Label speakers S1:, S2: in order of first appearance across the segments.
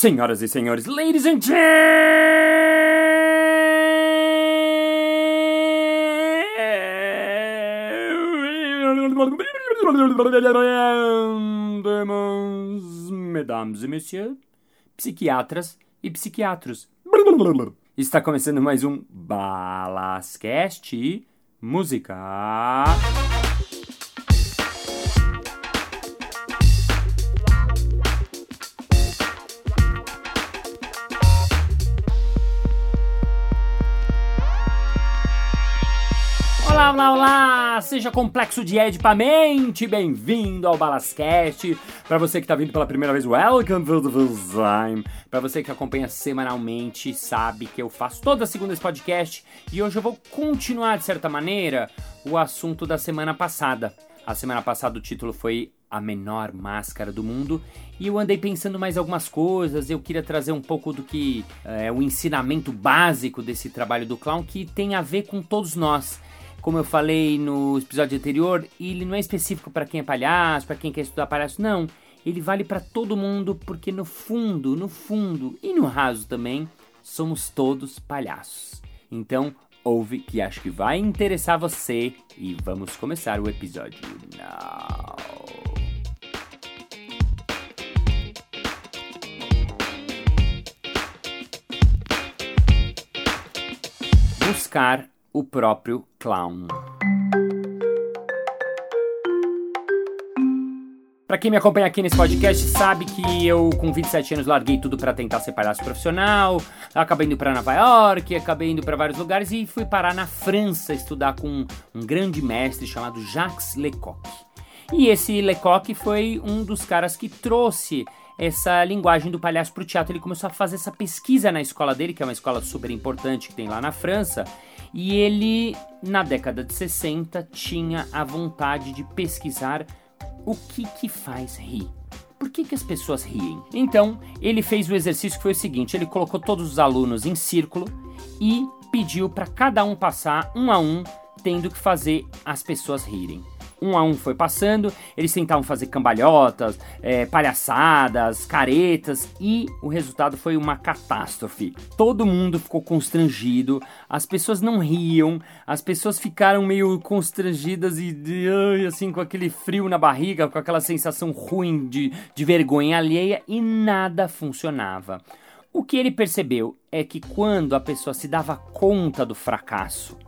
S1: Senhoras e senhores, ladies and gentlemen, mesdames e messieurs, psiquiatras e psiquiatros. Está começando mais um Balascast Música. Olá, olá, olá! Seja complexo de Ed pra mente, bem-vindo ao Balascast. Para você que tá vindo pela primeira vez, welcome to the time. Para você que acompanha semanalmente, sabe que eu faço toda segunda esse podcast e hoje eu vou continuar, de certa maneira, o assunto da semana passada. A semana passada o título foi A Menor Máscara do Mundo e eu andei pensando mais algumas coisas. Eu queria trazer um pouco do que é o ensinamento básico desse trabalho do clown que tem a ver com todos nós. Como eu falei no episódio anterior, ele não é específico para quem é palhaço, para quem quer estudar palhaço, não. Ele vale para todo mundo porque no fundo, no fundo e no raso também, somos todos palhaços. Então, ouve que acho que vai interessar você e vamos começar o episódio now. Buscar o próprio clown. Para quem me acompanha aqui nesse podcast sabe que eu com 27 anos larguei tudo para tentar ser palhaço profissional, acabei indo para Nova York, acabei indo para vários lugares e fui parar na França estudar com um grande mestre chamado Jacques Lecoq. E esse Lecoq foi um dos caras que trouxe essa linguagem do palhaço para o teatro. Ele começou a fazer essa pesquisa na escola dele, que é uma escola super importante que tem lá na França, e ele, na década de 60, tinha a vontade de pesquisar o que que faz rir. Por que, que as pessoas riem? Então, ele fez o exercício que foi o seguinte: ele colocou todos os alunos em círculo e pediu para cada um passar um a um, tendo que fazer as pessoas rirem um a um foi passando, eles tentavam fazer cambalhotas, é, palhaçadas, caretas e o resultado foi uma catástrofe. Todo mundo ficou constrangido, as pessoas não riam, as pessoas ficaram meio constrangidas e assim com aquele frio na barriga, com aquela sensação ruim de, de vergonha alheia e nada funcionava. O que ele percebeu é que quando a pessoa se dava conta do fracasso,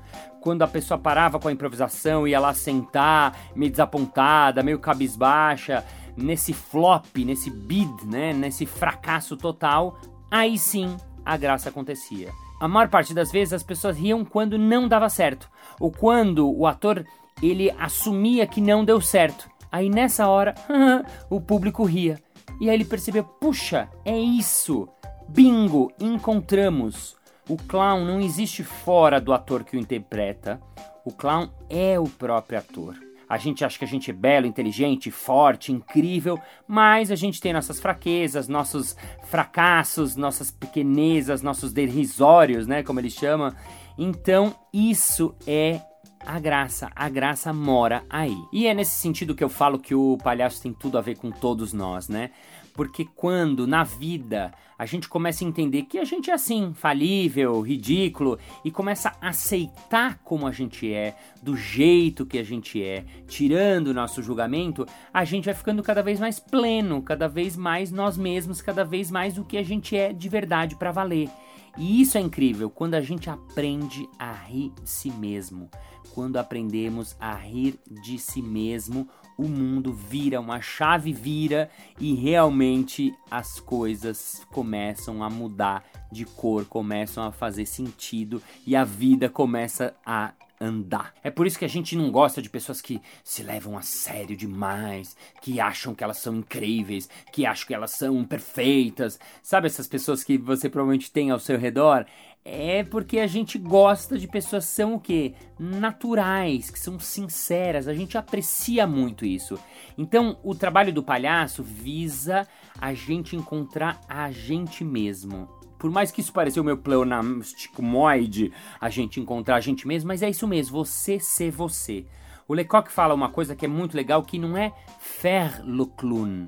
S1: quando a pessoa parava com a improvisação, ia lá sentar, meio desapontada, meio cabisbaixa, nesse flop, nesse bid, né, nesse fracasso total, aí sim a graça acontecia. A maior parte das vezes as pessoas riam quando não dava certo, ou quando o ator ele assumia que não deu certo. Aí nessa hora, o público ria. E aí ele percebeu: puxa, é isso! Bingo! Encontramos! O clown não existe fora do ator que o interpreta. O clown é o próprio ator. A gente acha que a gente é belo, inteligente, forte, incrível, mas a gente tem nossas fraquezas, nossos fracassos, nossas pequenezas, nossos derrisórios, né, como ele chama. Então, isso é a graça, a graça mora aí. E é nesse sentido que eu falo que o palhaço tem tudo a ver com todos nós, né? Porque quando na vida a gente começa a entender que a gente é assim, falível, ridículo, e começa a aceitar como a gente é, do jeito que a gente é, tirando o nosso julgamento, a gente vai ficando cada vez mais pleno, cada vez mais nós mesmos, cada vez mais o que a gente é de verdade para valer. E isso é incrível quando a gente aprende a rir de si mesmo. Quando aprendemos a rir de si mesmo, o mundo vira, uma chave vira e realmente as coisas começam a mudar de cor, começam a fazer sentido e a vida começa a andar. É por isso que a gente não gosta de pessoas que se levam a sério demais, que acham que elas são incríveis, que acham que elas são perfeitas. Sabe essas pessoas que você provavelmente tem ao seu redor? É porque a gente gosta de pessoas que são o quê? Naturais, que são sinceras. A gente aprecia muito isso. Então, o trabalho do palhaço visa a gente encontrar a gente mesmo. Por mais que isso pareça o meu pleonasticomoide, a gente encontrar a gente mesmo, mas é isso mesmo, você ser você. O Lecoq fala uma coisa que é muito legal, que não é faire le clown.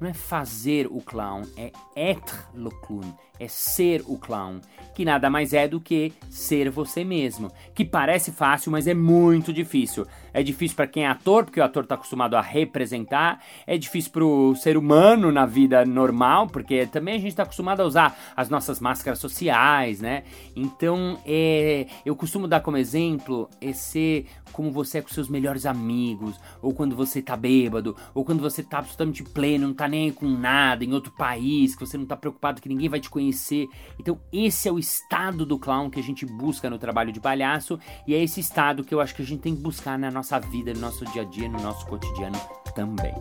S1: não é fazer o clown, é être le clown, é ser o clown, que nada mais é do que ser você mesmo, que parece fácil, mas é muito difícil. É difícil para quem é ator, porque o ator está acostumado a representar, é difícil para o ser humano na vida normal, porque também a gente está acostumado a usar as nossas máscaras sociais, né? Então, é, eu costumo dar como exemplo é ser como você é com seus melhores amigos, ou quando você tá bêbado, ou quando você tá absolutamente pleno, não tá nem com nada, em outro país, que você não tá preocupado que ninguém vai te conhecer. Então, esse é o estado do clown que a gente busca no trabalho de palhaço, e é esse estado que eu acho que a gente tem que buscar na nossa vida, no nosso dia a dia, no nosso cotidiano também.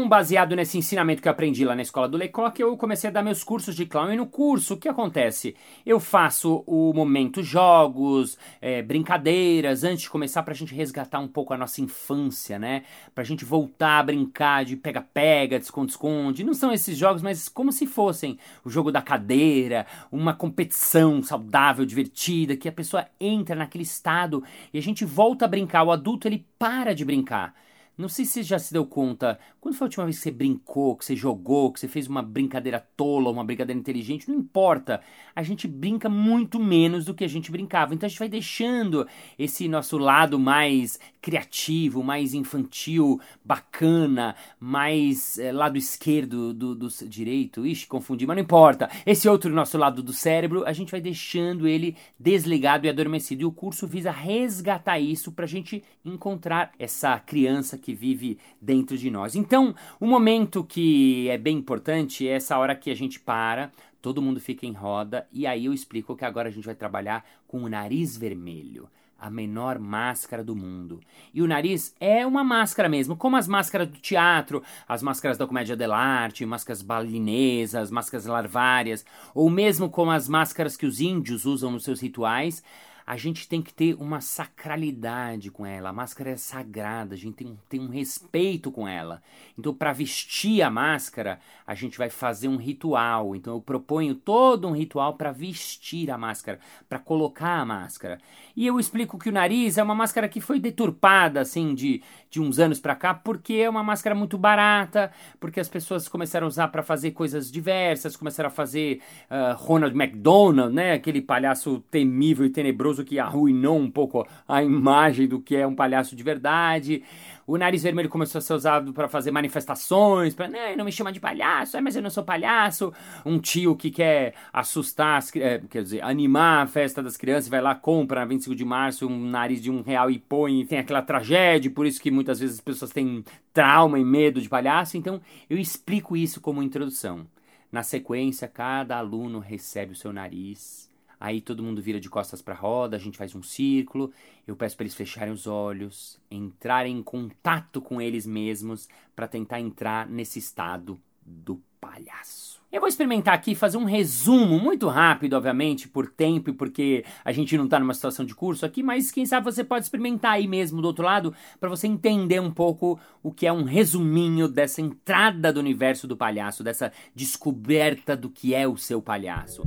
S1: Então, baseado nesse ensinamento que eu aprendi lá na escola do Lecoq, eu comecei a dar meus cursos de clown. E no curso, o que acontece? Eu faço o momento jogos, é, brincadeiras, antes de começar, pra gente resgatar um pouco a nossa infância, né? Pra gente voltar a brincar de pega-pega, esconde-esconde. Não são esses jogos, mas como se fossem o jogo da cadeira, uma competição saudável, divertida, que a pessoa entra naquele estado e a gente volta a brincar. O adulto, ele para de brincar. Não sei se você já se deu conta. Quando foi a última vez que você brincou, que você jogou, que você fez uma brincadeira tola, uma brincadeira inteligente? Não importa. A gente brinca muito menos do que a gente brincava. Então a gente vai deixando esse nosso lado mais criativo, mais infantil, bacana, mais é, lado esquerdo do, do direito. Ixi, confundi, mas não importa. Esse outro nosso lado do cérebro, a gente vai deixando ele desligado e adormecido. E o curso visa resgatar isso para a gente encontrar essa criança que vive dentro de nós. Então, o momento que é bem importante é essa hora que a gente para, todo mundo fica em roda e aí eu explico que agora a gente vai trabalhar com o nariz vermelho a menor máscara do mundo. E o nariz é uma máscara mesmo, como as máscaras do teatro, as máscaras da comédia dell'arte, máscaras balinesas, máscaras larvárias, ou mesmo como as máscaras que os índios usam nos seus rituais a gente tem que ter uma sacralidade com ela. A máscara é sagrada, a gente tem, tem um respeito com ela. Então, para vestir a máscara, a gente vai fazer um ritual. Então, eu proponho todo um ritual para vestir a máscara, para colocar a máscara. E eu explico que o nariz é uma máscara que foi deturpada, assim, de, de uns anos para cá, porque é uma máscara muito barata, porque as pessoas começaram a usar para fazer coisas diversas, começaram a fazer uh, Ronald McDonald, né? Aquele palhaço temível e tenebroso que arruinou um pouco a imagem do que é um palhaço de verdade. O nariz vermelho começou a ser usado para fazer manifestações, para não, me chama de palhaço, é, mas eu não sou palhaço. Um tio que quer assustar, as, é, quer dizer, animar a festa das crianças, vai lá, compra na 25 de março um nariz de um real e põe, e tem aquela tragédia, por isso que muitas vezes as pessoas têm trauma e medo de palhaço. Então, eu explico isso como introdução. Na sequência, cada aluno recebe o seu nariz Aí todo mundo vira de costas para a roda, a gente faz um círculo. Eu peço para eles fecharem os olhos, entrarem em contato com eles mesmos para tentar entrar nesse estado do palhaço. Eu vou experimentar aqui fazer um resumo muito rápido, obviamente, por tempo e porque a gente não está numa situação de curso aqui, mas quem sabe você pode experimentar aí mesmo do outro lado para você entender um pouco o que é um resuminho dessa entrada do universo do palhaço, dessa descoberta do que é o seu palhaço.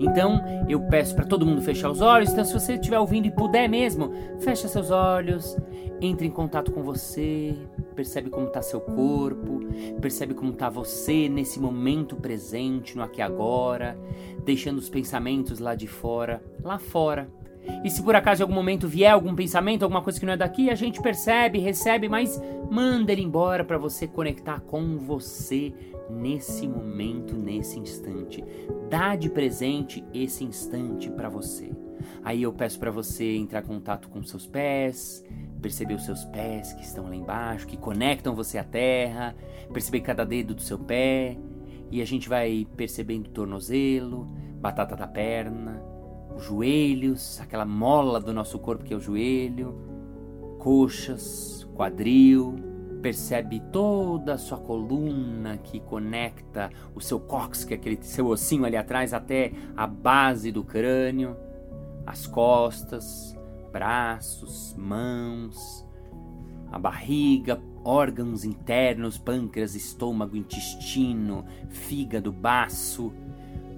S1: Então eu peço para todo mundo fechar os olhos. Então, se você estiver ouvindo e puder mesmo, fecha seus olhos, entre em contato com você, percebe como está seu corpo, percebe como está você nesse momento presente, no aqui e agora, deixando os pensamentos lá de fora, lá fora. E se por acaso em algum momento vier algum pensamento, alguma coisa que não é daqui, a gente percebe, recebe, mas manda ele embora para você conectar com você nesse momento, nesse instante. Dá de presente esse instante para você. Aí eu peço para você entrar em contato com seus pés, perceber os seus pés que estão lá embaixo, que conectam você à terra, perceber cada dedo do seu pé, e a gente vai percebendo o tornozelo, batata da perna, os joelhos, aquela mola do nosso corpo que é o joelho, coxas, quadril, percebe toda a sua coluna que conecta o seu cóccix, que é aquele seu ossinho ali atrás, até a base do crânio, as costas, braços, mãos, a barriga, órgãos internos, pâncreas, estômago, intestino, fígado, baço,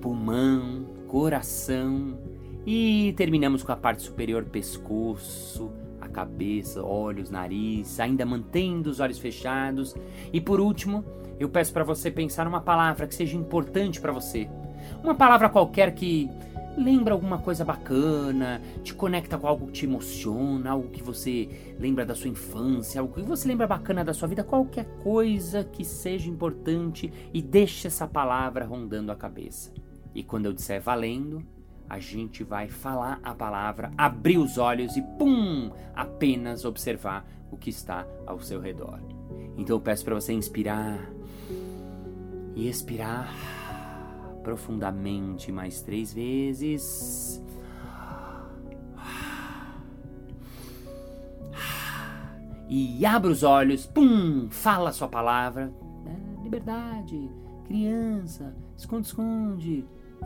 S1: pulmão, coração e terminamos com a parte superior, pescoço, a cabeça, olhos, nariz, ainda mantendo os olhos fechados. E por último, eu peço para você pensar numa palavra que seja importante para você. Uma palavra qualquer que lembra alguma coisa bacana, te conecta com algo que te emociona, algo que você lembra da sua infância, algo que você lembra bacana da sua vida, qualquer coisa que seja importante e deixe essa palavra rondando a cabeça. E quando eu disser valendo, a gente vai falar a palavra, abrir os olhos e pum, apenas observar o que está ao seu redor. Então eu peço para você inspirar e expirar profundamente mais três vezes. E abra os olhos, pum, fala a sua palavra. É, liberdade, criança, esconde-esconde,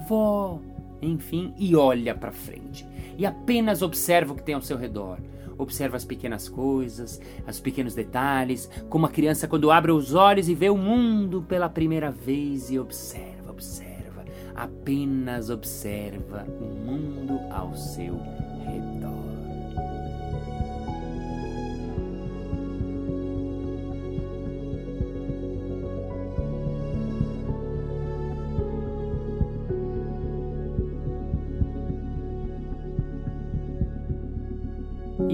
S1: vó, enfim, e olha para frente. E apenas observa o que tem ao seu redor. Observa as pequenas coisas, os pequenos detalhes, como a criança quando abre os olhos e vê o mundo pela primeira vez e observa, observa, apenas observa o mundo ao seu redor.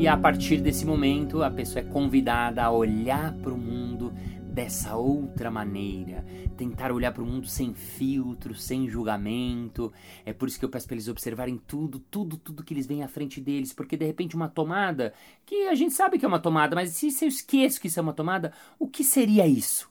S1: E a partir desse momento, a pessoa é convidada a olhar para o mundo dessa outra maneira, tentar olhar para o mundo sem filtro, sem julgamento. É por isso que eu peço para eles observarem tudo, tudo, tudo que eles veem à frente deles, porque de repente uma tomada, que a gente sabe que é uma tomada, mas se eu esqueço que isso é uma tomada, o que seria isso?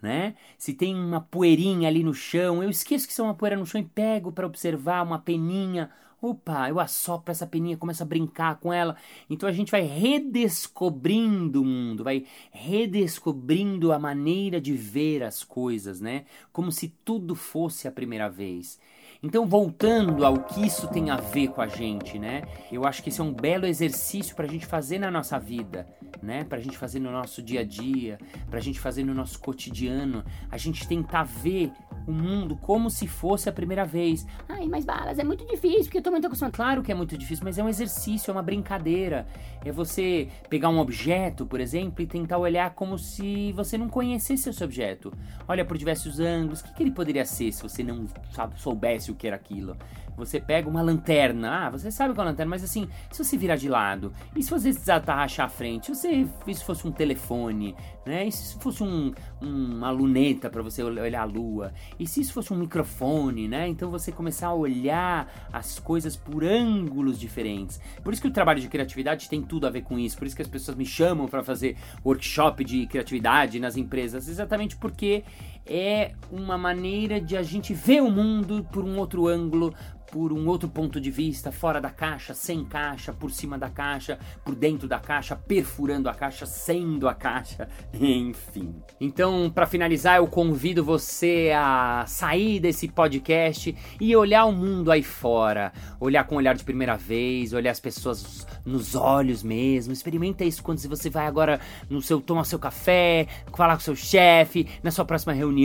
S1: Né? Se tem uma poeirinha ali no chão, eu esqueço que isso é uma poeira no chão e pego para observar uma peninha Opa, eu assopro essa peninha, começo a brincar com ela. Então a gente vai redescobrindo o mundo, vai redescobrindo a maneira de ver as coisas, né? Como se tudo fosse a primeira vez. Então, voltando ao que isso tem a ver com a gente, né? Eu acho que esse é um belo exercício para a gente fazer na nossa vida, né? Para a gente fazer no nosso dia a dia, para a gente fazer no nosso cotidiano, a gente tentar ver o mundo como se fosse a primeira vez. Ai, mas balas, é muito difícil, porque eu tô muito acostumado. Claro que é muito difícil, mas é um exercício, é uma brincadeira. É você pegar um objeto, por exemplo, e tentar olhar como se você não conhecesse esse objeto. Olha por diversos ângulos, o que, que ele poderia ser se você não sabe, soubesse o que era aquilo. Você pega uma lanterna, ah, você sabe qual é a lanterna, mas assim, se você virar de lado, e se você desatarrachar a frente, se isso fosse um telefone, né? E se fosse um, uma luneta para você olhar a lua, e se isso fosse um microfone, né? Então você começar a olhar as coisas por ângulos diferentes. Por isso que o trabalho de criatividade tem tudo a ver com isso, por isso que as pessoas me chamam para fazer workshop de criatividade nas empresas, exatamente porque é uma maneira de a gente ver o mundo por um outro ângulo, por um outro ponto de vista, fora da caixa, sem caixa, por cima da caixa, por dentro da caixa, perfurando a caixa, sendo a caixa, enfim. Então, para finalizar, eu convido você a sair desse podcast e olhar o mundo aí fora, olhar com o olhar de primeira vez, olhar as pessoas nos olhos mesmo. Experimenta isso quando você vai agora no seu tomar seu café, falar com seu chefe, na sua próxima reunião,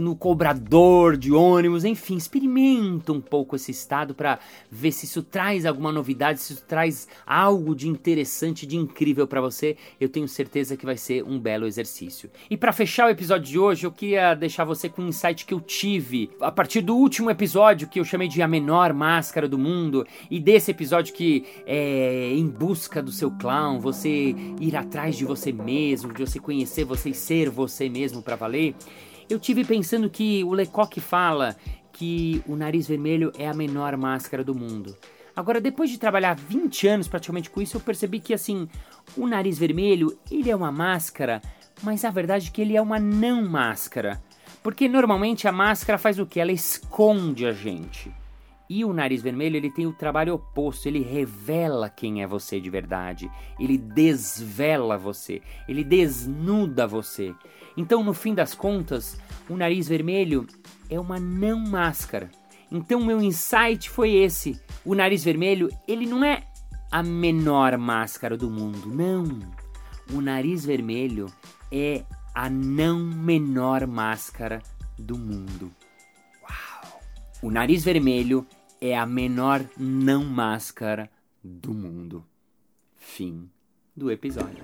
S1: no cobrador de ônibus, enfim, experimenta um pouco pouco esse estado para ver se isso traz alguma novidade, se isso traz algo de interessante, de incrível para você. Eu tenho certeza que vai ser um belo exercício. E para fechar o episódio de hoje, eu queria deixar você com um insight que eu tive a partir do último episódio que eu chamei de a menor máscara do mundo e desse episódio que é em busca do seu clown, você ir atrás de você mesmo, de você conhecer você e ser você mesmo para valer. Eu tive pensando que o Lecoq fala que o nariz vermelho é a menor máscara do mundo. Agora, depois de trabalhar 20 anos praticamente com isso, eu percebi que assim, o nariz vermelho, ele é uma máscara, mas a verdade é que ele é uma não máscara. Porque normalmente a máscara faz o que? Ela esconde a gente. E o nariz vermelho, ele tem o trabalho oposto, ele revela quem é você de verdade, ele desvela você, ele desnuda você. Então, no fim das contas, o nariz vermelho é uma não máscara. Então meu insight foi esse. O nariz vermelho, ele não é a menor máscara do mundo, não. o nariz vermelho é a não menor máscara do mundo. O nariz vermelho é a menor não máscara do mundo. Fim do episódio.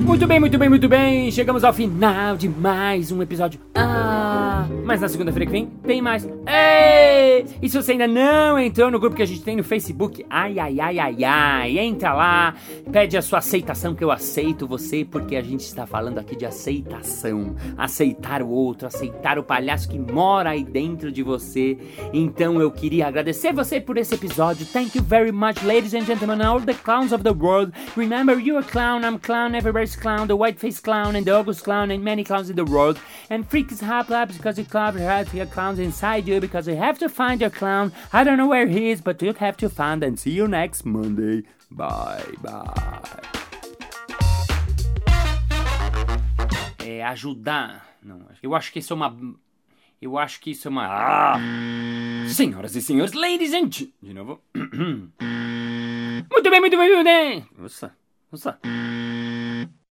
S1: Muito bem, muito bem, muito bem. Chegamos ao final de mais um episódio. Ah, mas na segunda-feira que vem tem mais. Ei! E se você ainda não entrou no grupo que a gente tem no Facebook, ai, ai, ai, ai, ai, entra lá, pede a sua aceitação que eu aceito você, porque a gente está falando aqui de aceitação. Aceitar o outro, aceitar o palhaço que mora aí dentro de você. Então eu queria agradecer você por esse episódio. Thank you very much, ladies and gentlemen, all the clowns of the world. Remember, you're a clown, I'm clown, everybody's clown, the white face clown, and the August clown, and many clowns in the world. And freaks hop labs because you club have your clowns inside you because you have to find your clown. I don't know where he is, but you have to find and see you next Monday. Bye, bye. É ajudar. Não, eu acho que isso é uma. Eu acho que isso é uma. Ah! Senhoras e senhores, ladies and. De novo. muito bem, muito bem, muito bem. Nossa, nossa.